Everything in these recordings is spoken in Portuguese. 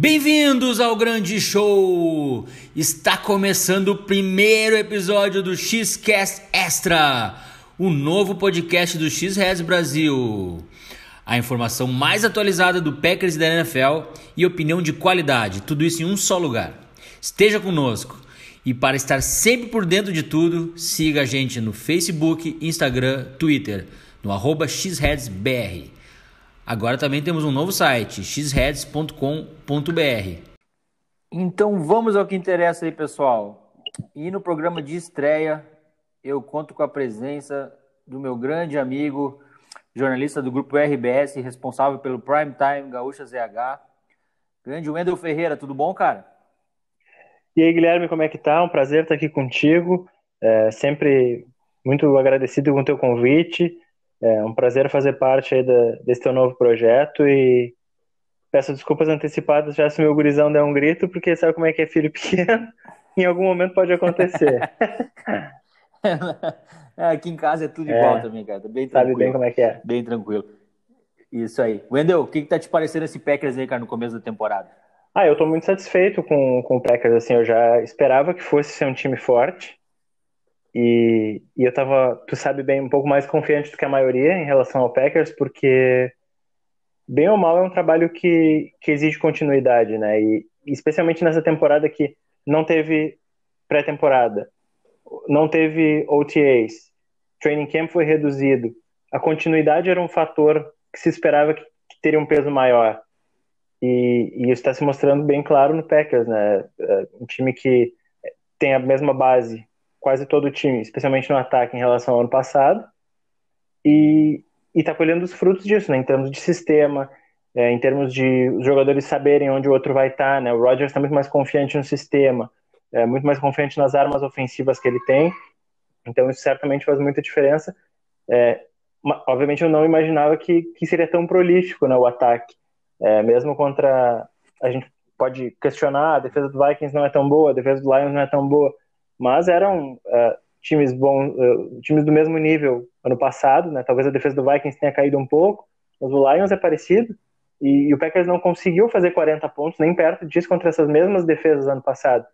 Bem-vindos ao grande show! Está começando o primeiro episódio do Xcast Extra, o novo podcast do X-Res Brasil. A informação mais atualizada do Packers e da NFL e opinião de qualidade, tudo isso em um só lugar. Esteja conosco. E para estar sempre por dentro de tudo, siga a gente no Facebook, Instagram, Twitter, no arroba xheadsbr. Agora também temos um novo site, xheads.com.br. Então vamos ao que interessa aí, pessoal. E no programa de estreia, eu conto com a presença do meu grande amigo, jornalista do grupo RBS, responsável pelo Prime Time Gaúcha ZH, grande Wendel Ferreira. Tudo bom, cara? E aí, Guilherme, como é que tá? Um prazer estar aqui contigo. É, sempre muito agradecido com o teu convite. É um prazer fazer parte aí da, desse teu novo projeto e peço desculpas antecipadas já se meu gurizão der um grito, porque sabe como é que é filho pequeno, em algum momento pode acontecer. É, aqui em casa é tudo igual é, também, cara. Bem sabe bem como é que é. Bem tranquilo. Isso aí. Wendel, o que, que tá te parecendo esse Packers aí, cara, no começo da temporada? Ah, eu tô muito satisfeito com, com o Packers, assim, eu já esperava que fosse ser um time forte, e, e eu tava, tu sabe bem, um pouco mais confiante do que a maioria em relação ao Packers, porque bem ou mal é um trabalho que, que exige continuidade, né? E especialmente nessa temporada que não teve pré-temporada, não teve OTAs, training camp foi reduzido, a continuidade era um fator que se esperava que, que teria um peso maior. E, e, isso está se mostrando bem claro no Packers, né? É, um time que tem a mesma base quase todo o time, especialmente no ataque em relação ao ano passado, e está colhendo os frutos disso, né, em termos de sistema, é, em termos de os jogadores saberem onde o outro vai estar, tá, né, o Rodgers está muito mais confiante no sistema, é, muito mais confiante nas armas ofensivas que ele tem, então isso certamente faz muita diferença. É, obviamente eu não imaginava que, que seria tão prolífico né, o ataque, é, mesmo contra a gente pode questionar a defesa do Vikings não é tão boa, a defesa do Lions não é tão boa, mas eram uh, times bons, uh, times do mesmo nível ano passado, né? Talvez a defesa do Vikings tenha caído um pouco, mas o Lions é parecido e, e, o Packers não conseguiu fazer 40 pontos nem perto disso contra essas mesmas defesas ano passado.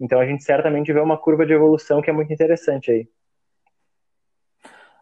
Então a gente certamente vê uma curva de evolução que é muito interessante aí.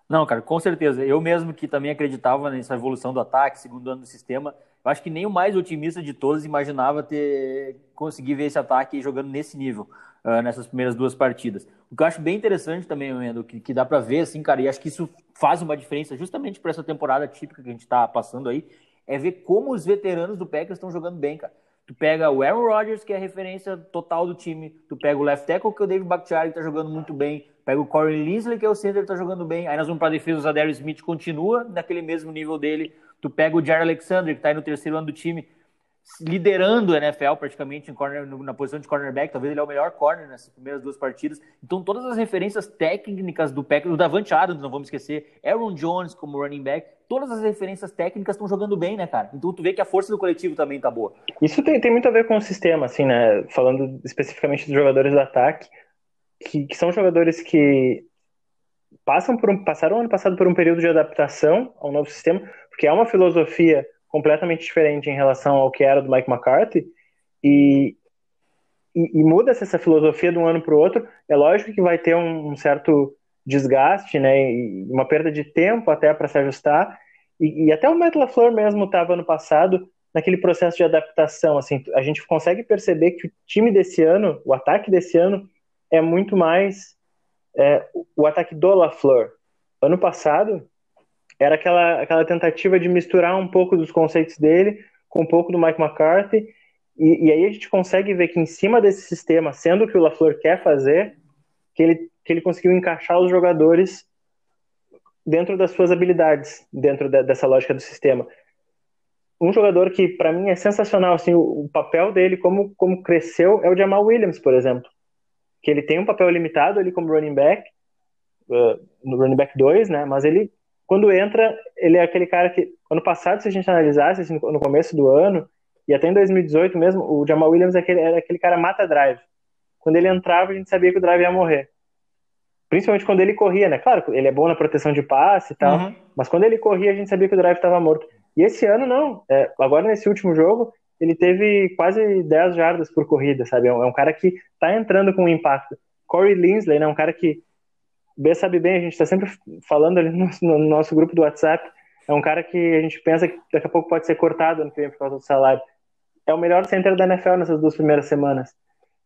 Não, cara, com certeza. Eu mesmo que também acreditava nessa evolução do ataque, segundo ano do sistema, eu acho que nem o mais otimista de todos imaginava ter conseguir ver esse ataque jogando nesse nível uh, nessas primeiras duas partidas. O que eu acho bem interessante também, Mendo, que, que dá para ver, assim, cara, e acho que isso faz uma diferença justamente para essa temporada típica que a gente está passando aí, é ver como os veteranos do Packers estão jogando bem, cara. Tu pega o Aaron Rodgers, que é a referência total do time. Tu pega o left tackle, que é o David Bakhtiari, que tá jogando muito bem. Pega o Corey Linsley, que é o center, que tá jogando bem. Aí nós vamos pra defesa, o Zadarius Smith continua naquele mesmo nível dele. Tu pega o Jared Alexander, que tá aí no terceiro ano do time, liderando o NFL praticamente corner, na posição de cornerback, talvez ele é o melhor corner nessas primeiras duas partidas. Então todas as referências técnicas do Packers, o Davante Adams, não vamos esquecer, Aaron Jones como running back, todas as referências técnicas estão jogando bem, né, cara? Então tu vê que a força do coletivo também tá boa. Isso tem, tem muito a ver com o sistema, assim, né? Falando especificamente dos jogadores do ataque, que, que são jogadores que passam por um, passaram ano passado por um período de adaptação ao novo sistema, porque é uma filosofia completamente diferente em relação ao que era do Mike McCarthy e, e, e muda-se essa filosofia de um ano para o outro. É lógico que vai ter um, um, certo desgaste, né, e uma perda de tempo até para se ajustar. E, e, até o Matt LaFleur mesmo estava ano passado naquele processo de adaptação. Assim, a gente consegue perceber que o time desse ano, o ataque desse ano, é muito mais é, o ataque do LaFleur. Ano passado, era aquela, aquela tentativa de misturar um pouco dos conceitos dele com um pouco do Mike McCarthy, e, e aí a gente consegue ver que em cima desse sistema, sendo o que o LaFleur quer fazer, que ele, que ele conseguiu encaixar os jogadores dentro das suas habilidades, dentro de, dessa lógica do sistema. Um jogador que para mim é sensacional, assim, o, o, papel dele, como, como cresceu, é o Jamal Williams, por exemplo. Que ele tem um papel limitado ali como running back, uh, no running back 2, né? Mas ele quando entra, ele é aquele cara que, ano passado, se a gente analisasse, assim, no começo do ano, e até em 2018 mesmo, o Jamal Williams é aquele, era aquele cara mata-drive. Quando ele entrava, a gente sabia que o drive ia morrer. Principalmente quando ele corria, né? Claro, ele é bom na proteção de passe e tal, uhum. mas quando ele corria, a gente sabia que o drive estava morto. E esse ano, não. É, agora, nesse último jogo, ele teve quase 10 jardas por corrida, sabe? É um, é um cara que tá entrando com impacto. Corey Linsley, né? Um cara que B sabe bem, a gente está sempre falando ali no, no, nosso grupo do WhatsApp. É um cara que a gente pensa que daqui a pouco pode ser cortado no por causa do salário. É o melhor center da NFL nessas duas primeiras semanas.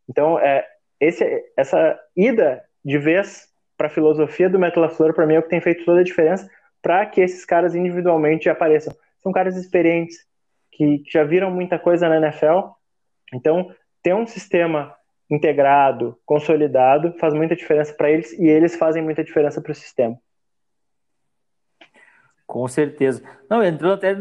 Então, é, esse, essa ida de vez para a filosofia do Metal LaFleur, para mim, é o que tem feito toda a diferença para que esses caras individualmente apareçam. São caras experientes, que, que já viram muita coisa na NFL. Então, ter um sistema integrado, consolidado, faz muita diferença para eles e eles fazem muita diferença para o sistema. Com certeza. Não, entrando até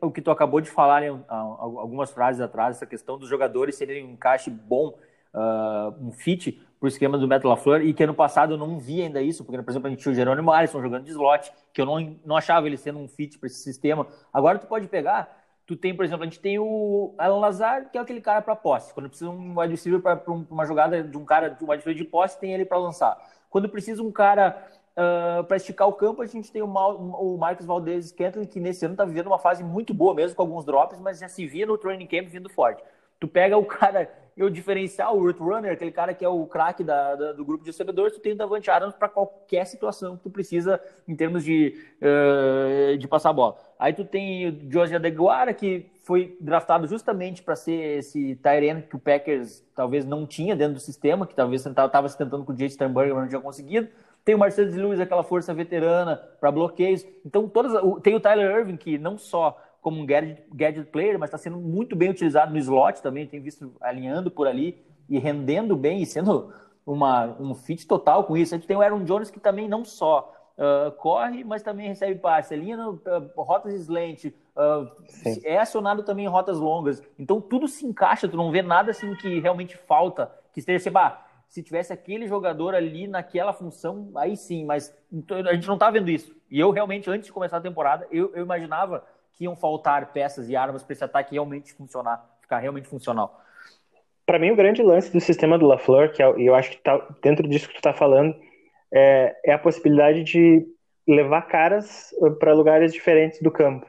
o que tu acabou de falar em algumas frases atrás, essa questão dos jogadores serem um encaixe bom, uh, um fit para o esquema do Metal LaFleur, e que ano passado eu não vi ainda isso, porque, por exemplo, a gente tinha o Jerônimo Alisson jogando de slot, que eu não, não achava ele sendo um fit para esse sistema. Agora tu pode pegar Tu tem, por exemplo, a gente tem o Alan Lazar, que é aquele cara para posse. Quando precisa um wide receiver para uma jogada de um cara de um wide receiver de posse, tem ele para lançar. Quando precisa um cara uh, ah, para esticar o campo, a gente tem o, Mal, o Marcos Valdez Scantling, que nesse ano está vivendo uma fase muito boa, mesmo com alguns drops, mas já se via no training camp vindo forte. Tu pega o cara, o diferencial, o root runner, aquele cara que é o craque do grupo de recebedores, tu tem o Davante Adams para qualquer situação que tu precisa em termos de, uh, de passar a bola. Aí tu tem o José Adeguara, que foi draftado justamente para ser esse Tyrene que o Packers talvez não tinha dentro do sistema, que talvez estava se tentando com o Jay Sternberger, mas não tinha conseguido. Tem o Mercedes Lewis, aquela força veterana para bloqueios. Então, todas, tem o Tyler Irving, que não só como um gadget, gadget player, mas está sendo muito bem utilizado no slot também, tem visto alinhando por ali e rendendo bem e sendo uma, um fit total com isso. A gente tem o Aaron Jones que também não só uh, corre, mas também recebe passe, alinha uh, rotas slant, uh, é acionado também em rotas longas. Então tudo se encaixa, tu não vê nada assim que realmente falta, que esteja assim, bah, se tivesse aquele jogador ali naquela função, aí sim, mas então, a gente não está vendo isso. E eu realmente, antes de começar a temporada, eu, eu imaginava que iam faltar peças e armas para esse ataque realmente funcionar, ficar realmente funcional? Para mim, o grande lance do sistema do LaFleur, que é, eu acho que tá dentro disso que tu está falando, é, é, a possibilidade de levar caras uh, para lugares diferentes do campo.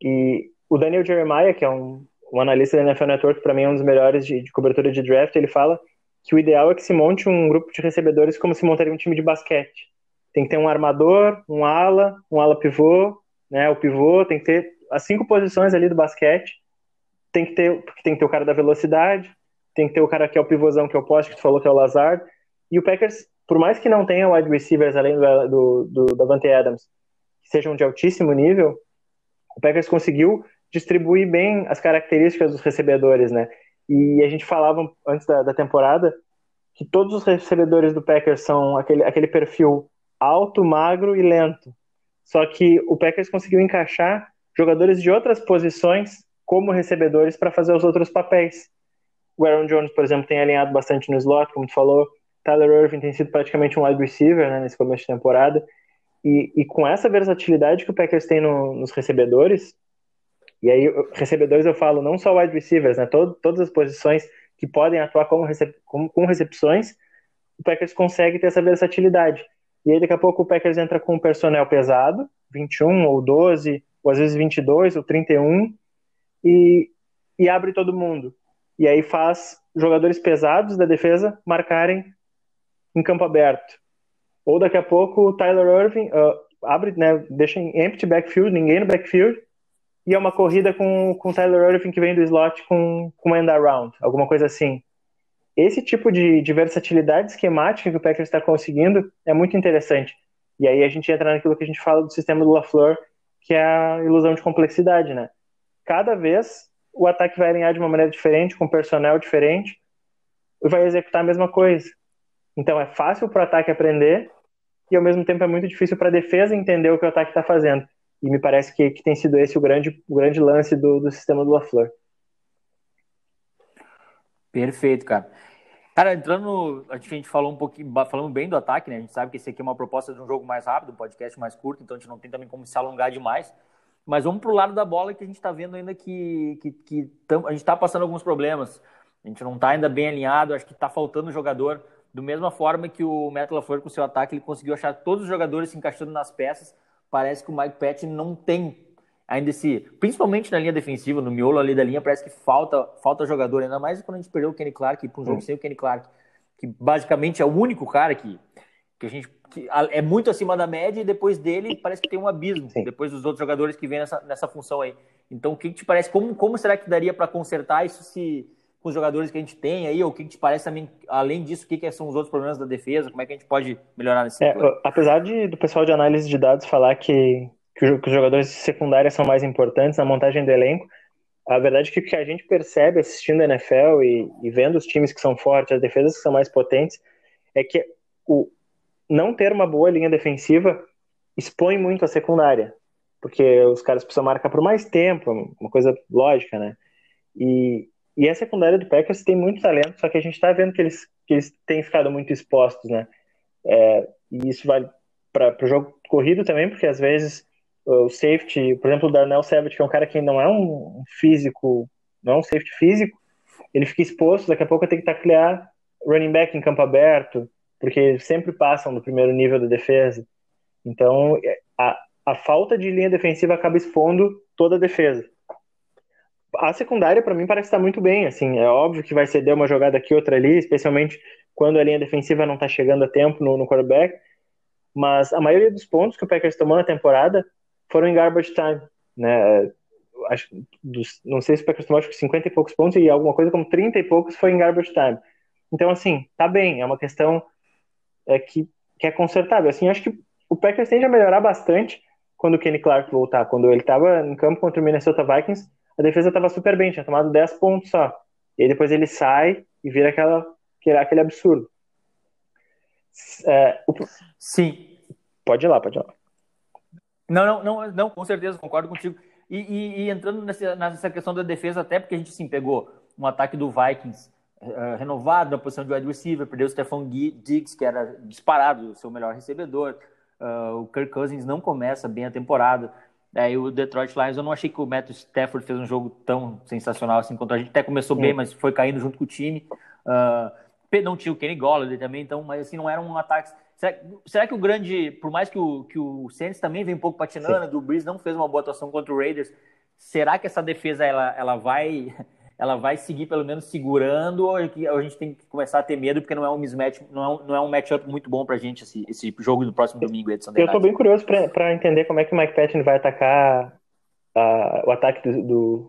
E o Daniel Jeremiah, que é um, um analista da NFL Network, para mim é um dos melhores de, de cobertura de draft, ele fala que o ideal é que se monte um grupo de recebedores como se montaria um time de basquete. Tem que ter um armador, um ala, um ala pivô, né? O pivô tem que ter as cinco posições ali do basquete. Tem que ter, tem que ter o cara da velocidade, tem que ter o cara que é o pivôzão, que é o poste, que tu falou que é o Lazard. E o Packers, por mais que não tenha wide receivers além do, do, do Davante Adams, que sejam de altíssimo nível, o Packers conseguiu distribuir bem as características dos recebedores, né? E a gente falava antes da, da temporada que todos os recebedores do Packers são aquele, aquele perfil alto, magro e lento. Só que o Packers conseguiu encaixar jogadores de outras posições como recebedores para fazer os outros papéis. O Aaron Jones, por exemplo, tem alinhado bastante no slot, como tu falou. Tyler Irving tem sido praticamente um wide receiver né, nesse começo de temporada. E, e, com essa versatilidade que o Packers tem no, nos recebedores, e aí recebedores eu falo não só wide receivers, né, todo, todas as posições que podem atuar como, recep, como com recepções, o Packers consegue ter essa versatilidade. E aí daqui a pouco o Packers entra com um personnel pesado, 21 ou 12, ou às vezes 22 ou 31, e, e abre todo mundo. E aí faz jogadores pesados da defesa marcarem em campo aberto. Ou daqui a pouco o Tyler Irving uh, abre, né, deixa em empty backfield, ninguém no backfield, e é uma corrida com, com o Tyler Irving que vem do slot com, com end around, alguma coisa assim esse tipo de, de versatilidade esquemática que o Packers está conseguindo é muito interessante. E aí a gente entra naquilo que a gente fala do sistema do LaFleur, que é a ilusão de complexidade, né? Cada vez o ataque vai alinhar de uma maneira diferente, com personnel diferente, e vai executar a mesma coisa. Então é fácil para o ataque aprender e ao mesmo tempo é muito difícil para a defesa entender o que o ataque está fazendo. E me parece que, que, tem sido esse o grande, o grande lance do, do sistema do LaFleur. Perfeito, cara. Cara, entrando, a gente falou um pouquinho, falando bem do ataque, né? A gente sabe que esse aqui é uma proposta de um jogo mais rápido, um podcast mais curto, então a gente não tem também como se alongar demais. Mas vamos pro lado da bola que a gente está vendo ainda que, que, que tam, a gente está passando alguns problemas. A gente não está ainda bem alinhado, acho que está faltando jogador. Do mesma forma que o Metal foi com seu ataque, ele conseguiu achar todos os jogadores se encaixando nas peças. Parece que o Mike Patton não tem ainda esse, principalmente na linha defensiva, no miolo ali da linha, parece que falta, falta jogador, ainda mais quando a gente perdeu o Kenny Clark para um jogo hum. sem o Kenny Clark, que basicamente é o único cara que, que a gente que é muito acima da média e depois dele parece que tem um abismo, Sim. depois dos outros jogadores que vêm nessa, nessa função aí. Então, o que, que te parece, como, como será que daria para consertar isso se com os jogadores que a gente tem aí, ou o que, que te parece também, além disso, o que, que são os outros problemas da defesa, como é que a gente pode melhorar nesse é, Apesar de, do pessoal de análise de dados falar que, que os jogadores secundários são mais importantes na montagem do elenco, a verdade é que o que a gente percebe assistindo a NFL e, e vendo os times que são fortes, as defesas que são mais potentes, é que o, não ter uma boa linha defensiva expõe muito a secundária, porque os caras precisam marcar por mais tempo, uma coisa lógica, né? E, e a secundária do Packers tem muito talento, só que a gente está vendo que eles, que eles têm ficado muito expostos, né? É, e isso vale para o jogo corrido também, porque às vezes o safety, por exemplo, o Darnell Savage, que é um cara que não é um físico, não é um safety físico, ele fica exposto, daqui a pouco tem que taclear running back em campo aberto, porque sempre passam do primeiro nível da defesa. Então, a, a falta de linha defensiva acaba expondo toda a defesa. A secundária, para mim, parece estar muito bem. Assim, é óbvio que vai ceder uma jogada aqui, outra ali, especialmente quando a linha defensiva não está chegando a tempo no, no quarterback. Mas a maioria dos pontos que o Packers tomou na temporada foram em garbage time. Né? Acho, dos, não sei se o Packers tomou acho que 50 e poucos pontos e alguma coisa como 30 e poucos foi em garbage time. Então, assim, tá bem, é uma questão é, que, que é consertável. Assim, acho que o Packers tende a melhorar bastante quando o Kenny Clark voltar. Quando ele estava em campo contra o Minnesota Vikings, a defesa estava super bem, tinha tomado 10 pontos só. E aí depois ele sai e vira aquela, aquele absurdo. É, o... Sim. Pode ir lá, pode ir lá. Não, não, não, não com certeza, concordo contigo. E, e, e entrando nessa, nessa questão da defesa, até porque a gente sim pegou um ataque do Vikings uh, renovado na posição de wide receiver, perdeu o Stephon Diggs, que era disparado o seu melhor recebedor. Uh, o Kirk Cousins não começa bem a temporada. Aí o Detroit Lions, eu não achei que o Matthew Stafford fez um jogo tão sensacional assim contra a gente. Até começou bem, mas foi caindo junto com o time. Uh, não tinha o Kenny Golladay também, então, mas assim, não era um ataque. Será, será, que o grande, por mais que o, que o Saints também vem um pouco patinando, o Breeze não fez uma boa atuação contra o Raiders, será que essa defesa ela, ela vai ela vai seguir pelo menos segurando ou a gente tem que começar a ter medo porque não é um mismatch, não é um, não é um matchup muito bom pra gente esse, esse jogo do próximo domingo aí Eu tô bem curioso para entender como é que o Mike Patton vai atacar uh, o ataque do,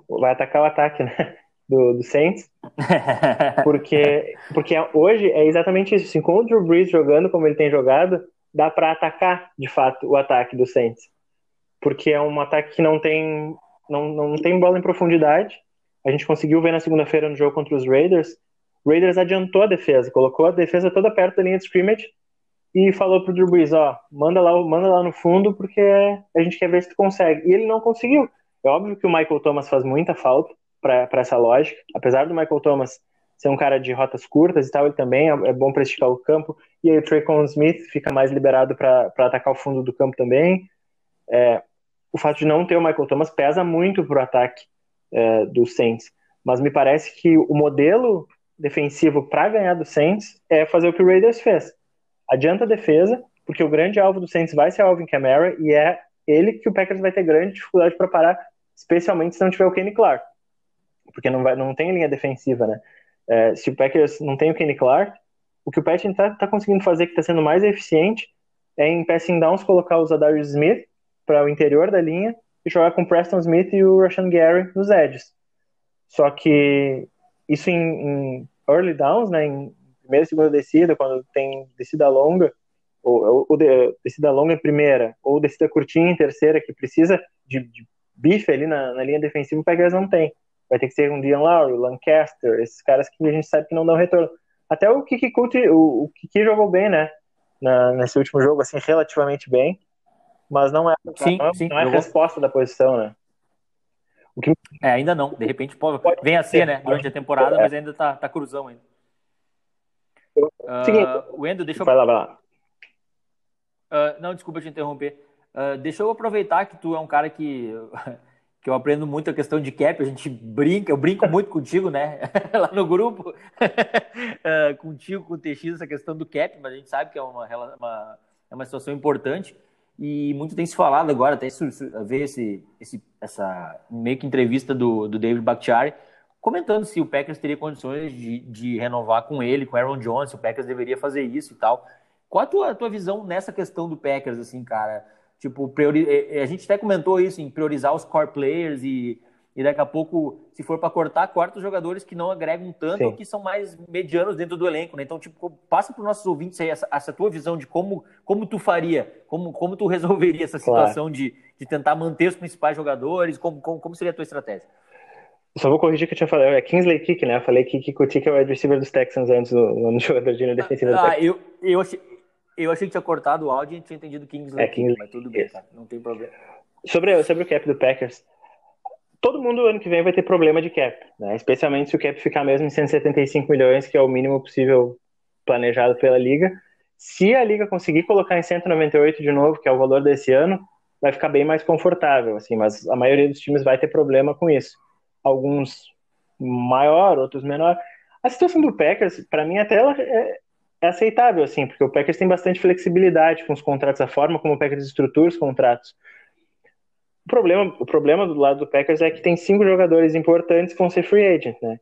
do, vai atacar o ataque, né? Do, do Saints, porque, porque hoje é exatamente isso. Assim, com o Drew Brees jogando como ele tem jogado, dá para atacar de fato o ataque do Saints, porque é um ataque que não tem não, não tem bola em profundidade a gente conseguiu ver na segunda-feira no jogo contra os Raiders. O Raiders adiantou a defesa, colocou a defesa toda perto da linha de scrimmage e falou pro Drew Brees, ó, manda lá, manda lá no fundo porque a gente quer ver se tu consegue. E ele não conseguiu. É óbvio que o Michael Thomas faz muita falta para essa lógica, apesar do Michael Thomas ser um cara de rotas curtas e tal, ele também é, é bom para esticar o campo. E aí o Traycon Smith fica mais liberado para atacar o fundo do campo também. É, o fato de não ter o Michael Thomas pesa muito pro ataque é, do Saints. Mas me parece que o modelo defensivo para ganhar do Saints é fazer o que o Raiders fez. Adianta a defesa, porque o grande alvo do Saints vai ser o Alvin Kamara e é ele que o Packers vai ter grande dificuldade para parar, especialmente se não tiver o Kenny Clark. Porque não, vai, não tem linha defensiva, né? É, se o Packers não tem o Kenny Clark, o que o Patton está tá conseguindo fazer que está sendo mais eficiente é em passing downs colocar os Adarius Smith para o interior da linha e jogar com o Preston Smith e o Rashan Gary nos edges. Só que isso em, em early downs, né, em primeira e segunda descida, quando tem descida longa, ou, ou de, descida longa em primeira, ou descida curtinha em terceira, que precisa de, de bife ali na, na, linha defensiva, o Packers não tem. Vai ter que ser um Dion Lowry, Lancaster, esses caras que a gente sabe que não dão retorno. Até o Kiki Kuti, o, o Kiki jogou bem, né, na, nesse último jogo, assim, relativamente bem mas não é, sim, não, é, sim, não é a resposta da posição, né? O que... É, ainda não. De repente pode, pode vem a ser, né? Durante a temporada, é. mas ainda tá, tá cruzão ainda. Uh, Seguinte, o Endo, deixa eu. Vai lá, vai lá. Uh, não, desculpa te interromper. Uh, deixa eu aproveitar que tu é um cara que, que eu aprendo muito a questão de cap. A gente brinca, eu brinco muito contigo, né? Lá no grupo. uh, contigo, com o TX, essa questão do cap, mas a gente sabe que é uma, uma, é uma situação importante. E muito tem se falado agora, até ver esse, esse, essa meio que entrevista do, do David Bakhtiari, comentando se o Packers teria condições de, de renovar com ele, com Aaron Jones, se o Packers deveria fazer isso e tal. Qual a tua, a tua visão nessa questão do Packers, assim, cara? Tipo, priori... Eh, eh, a gente até comentou isso, em priorizar os core players e, e daqui a pouco, se for para cortar, corta os jogadores que não agregam tanto ou que são mais medianos dentro do elenco, né? Então, tipo, passa para os nossos ouvintes aí essa, essa, tua visão de como, como tu faria, como, como tu resolveria essa situação claro. de, de tentar manter os principais jogadores, como, como, como seria a tua estratégia? Só vou corrigir que eu tinha falado, é Kingsley Kick, né? Eu falei que Kikutik é o wide receiver dos Texans antes no, no jogador de linha defensiva ah, eu, eu, achei, eu achei que tinha cortado o áudio e tinha entendido Kingsley, é, Kingsley mas tudo bem, tá? Não tem problema. Sobre, sobre o cap do Packers, todo mundo ano que vem vai ter problema de cap, né? Especialmente se o cap ficar mesmo em 175 milhões, que é o mínimo possível planejado pela liga. Se a liga conseguir colocar em 198 de novo, que é o valor desse ano, vai ficar bem mais confortável, assim, mas a maioria dos times vai ter problema com isso alguns maior, outros menor. A situação do Packers, para mim, até ela é, é, aceitável, assim, porque o Packers tem bastante flexibilidade com os contratos, a forma como o Packers estrutura os contratos. O problema, o problema do lado do Packers é que tem cinco jogadores importantes que vão ser free agent, né?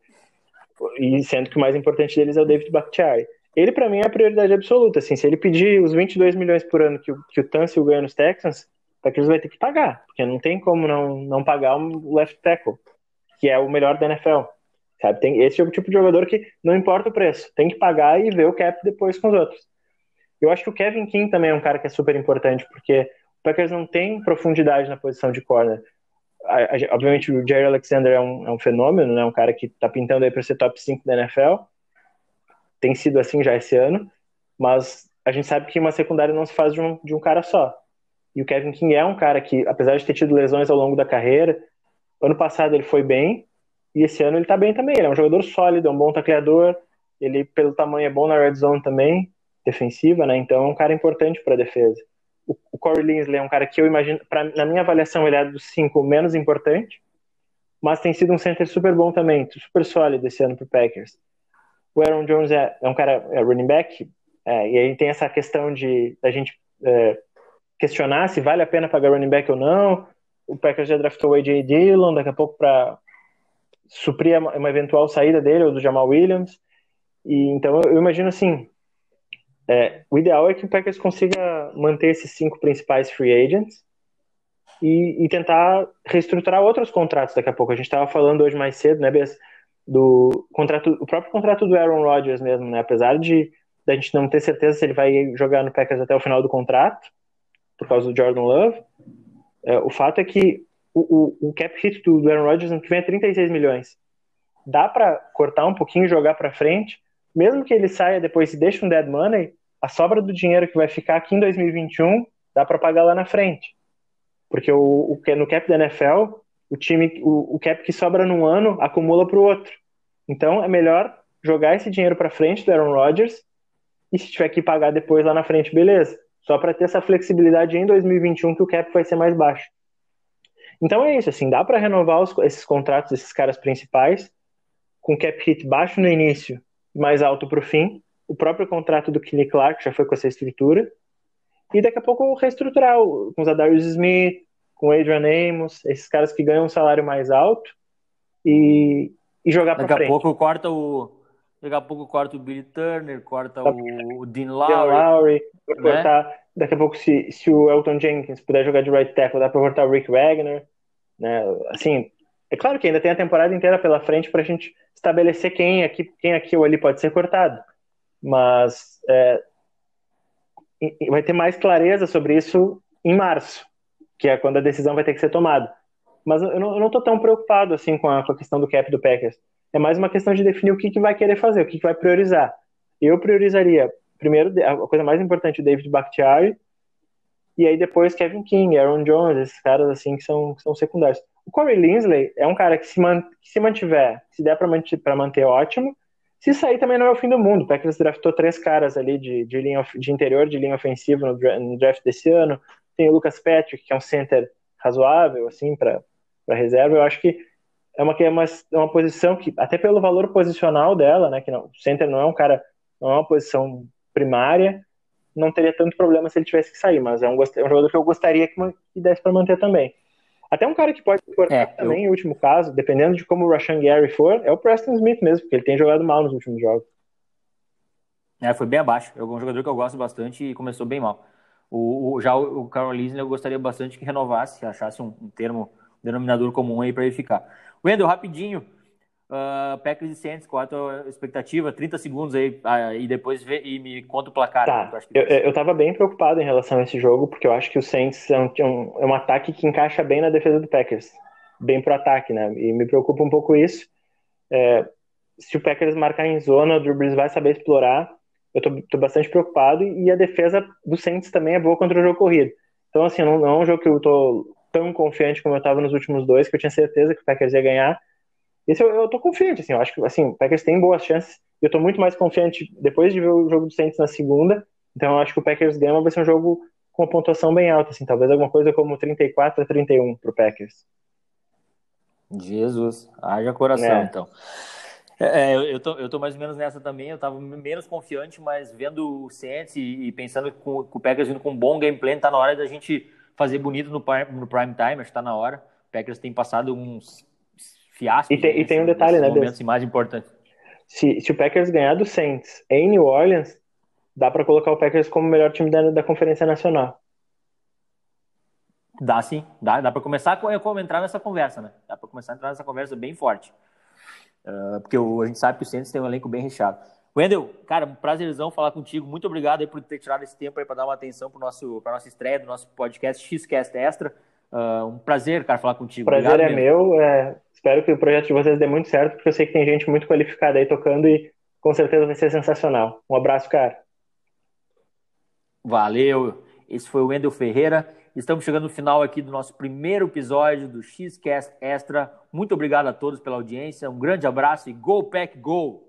E sendo que o mais importante deles é o David Bakhtiari. Ele, para mim, é a prioridade absoluta. Assim, se ele pedir os 22 milhões por ano que o, que o Tunsil ganha nos Texans, o Packers vai ter que pagar, porque não tem como não, não pagar um left tackle que é o melhor da NFL. Sabe? Tem, esse é o tipo de jogador que não importa o preço, tem que pagar e ver o cap depois com os outros. Eu acho que o Kevin King também é um cara que é super importante, porque o Packers não tem profundidade na posição de corner. Obviamente o Jerry Alexander é um, é um fenômeno, né? um cara que está pintando aí para ser top 5 da NFL, tem sido assim já esse ano, mas a gente sabe que uma secundária não se faz de um, de um cara só. E o Kevin King é um cara que, apesar de ter tido lesões ao longo da carreira, Ano passado ele foi bem, e esse ano ele tá bem também. Ele é um jogador sólido, é um bom tacleador, ele, pelo tamanho, é bom na red zone também, defensiva, né? Então é um cara importante para defesa. O, o Corey Linsley é um cara que eu imagino, pra, na minha avaliação, ele é dos cinco menos importante, mas tem sido um center super bom também, super sólido esse ano pro Packers. O Aaron Jones é, é um cara, é running back, é, e aí tem essa questão de a gente é, questionar se vale a pena pagar running back ou não, o Packers já draftou o A.J. Dillon daqui a pouco para suprir uma eventual saída dele ou do Jamal Williams. E então eu imagino assim, é, o ideal é que o Packers consiga manter esses cinco principais free agents e, e, tentar reestruturar outros contratos daqui a pouco. A gente estava falando hoje mais cedo, né, Bess, do contrato, o próprio contrato do Aaron Rodgers mesmo, né? Apesar de a gente não ter certeza se ele vai jogar no Packers até o final do contrato, por causa do Jordan Love, é, o fato é que o, o, o cap hit do, Aaron Rodgers ano que vem é 36 milhões. Dá para cortar um pouquinho jogar para frente, mesmo que ele saia depois e deixe um dead money, a sobra do dinheiro que vai ficar aqui em 2021 dá para pagar lá na frente. Porque o, o, no cap da NFL, o time, o, o cap que sobra num ano acumula para o outro. Então é melhor jogar esse dinheiro para frente do Aaron Rodgers e se tiver que pagar depois lá na frente, beleza só para ter essa flexibilidade em 2021 que o cap vai ser mais baixo. Então é isso, assim, dá para renovar os, esses contratos desses caras principais com cap hit baixo no início mais alto para o fim. O próprio contrato do Kenny Clark já foi com essa estrutura. E daqui a pouco reestruturar com os Adarius Smith, com o Adrian Amos, esses caras que ganham um salário mais alto e, e jogar para frente. Daqui a pouco corta o, Daqui a pouco corta o Billy Turner, corta o, o Dean Lowry. Dean Lowry né? cortar, daqui a pouco, se, se o Elton Jenkins puder jogar de right tackle, dá para cortar o Rick Wagner. Né? Assim, é claro que ainda tem a temporada inteira pela frente para a gente estabelecer quem aqui, quem aqui ou ali pode ser cortado. Mas é, vai ter mais clareza sobre isso em março, que é quando a decisão vai ter que ser tomada. Mas eu não, estou tão preocupado assim com a, com a questão do cap do Packers. É mais uma questão de definir o que, que vai querer fazer, o que, que vai priorizar. Eu priorizaria, primeiro, a coisa mais importante, David Bakhtiari, e aí depois Kevin King, Aaron Jones, esses caras assim que são, que são secundários. O Corey Linsley é um cara que se, man, que se mantiver, se der para manter, manter, ótimo. Se sair também não é o fim do mundo. O Packers draftou três caras ali de, de, linha, de interior, de linha ofensiva no, no draft desse ano. Tem o Lucas Patrick, que é um center razoável, assim, para reserva. Eu acho que é uma, é uma, é uma posição que, até pelo valor posicional dela, né, que não, o center não é um cara, não é uma posição primária, não teria tanto problema se ele tivesse que sair, mas é um, é um jogador que eu gostaria que, que desse para manter também. Até um cara que pode cortar é, também, eu... em último caso, dependendo de como o Rashan Gary for, é o Preston Smith mesmo, porque ele tem jogado mal nos últimos jogos. É, foi bem abaixo. É um jogador que eu gosto bastante e começou bem mal. O, o já o, o Carol eu gostaria bastante que renovasse, achasse um, um termo, um denominador comum aí para ele ficar. Wendel, rapidinho, Uh, Packers e Saints, qual a tua expectativa? 30 segundos aí uh, e depois vê, e me conta o placar. Tá. Né, eu, eu, eu tava bem preocupado em relação a esse jogo, porque eu acho que o Saints é um, é um ataque que encaixa bem na defesa do Packers. Bem pro ataque, né? E me preocupa um pouco isso. É, se o Packers marcar em zona, o Drew Brees vai saber explorar. Eu tô, tô, bastante preocupado e a defesa do Saints também é boa contra o jogo corrido. Então, assim, não, não é um jogo que eu tô tão confiante como eu tava nos últimos dois, que eu tinha certeza que o Packers ia ganhar esse eu, eu tô confiante, assim, eu acho que assim, o Packers tem boas chances. Eu tô muito mais confiante depois de ver o jogo do Saints na segunda. Então eu acho que o Packers ganha, vai ser um jogo com uma pontuação bem alta, assim, talvez alguma coisa como 34 a 31 pro Packers. Jesus, haja coração, é. então. É, é eu, tô, eu tô mais ou menos nessa também. Eu tava menos confiante, mas vendo o Saints e, e pensando com, com, o Packers vindo com um bom gameplay, tá na hora da gente fazer bonito no, no prime time, acho que tá na hora. O Packers tem passado uns fiasco. E tem, e tem um detalhe, né? Momentos mais importantes. Se, se o Packers ganhar do Saints em New Orleans, dá para colocar o Packers como o melhor time da, da Conferência Nacional. Dá sim, dá, dá para começar a, entrar nessa conversa, né? Dá para começar a entrar nessa conversa bem forte. Uh, porque o, a gente sabe que o Saints tem um elenco bem recheado. Wendel, cara, um prazerzão falar contigo. Muito obrigado aí por ter tirado esse tempo aí para dar uma atenção para nossa estreia do nosso podcast Xcast Extra. Uh, um prazer, cara, falar contigo. Prazer Obrigado é mesmo. meu. É, espero que o projeto de vocês dê muito certo, porque eu sei que tem gente muito qualificada aí tocando e com certeza vai ser sensacional. Um abraço, cara. Valeu. Esse foi o Wendel Ferreira. Estamos chegando no final aqui do nosso primeiro episódio do Xcast Extra. Muito obrigado a todos pela audiência. Um grande abraço e Go Pack Go!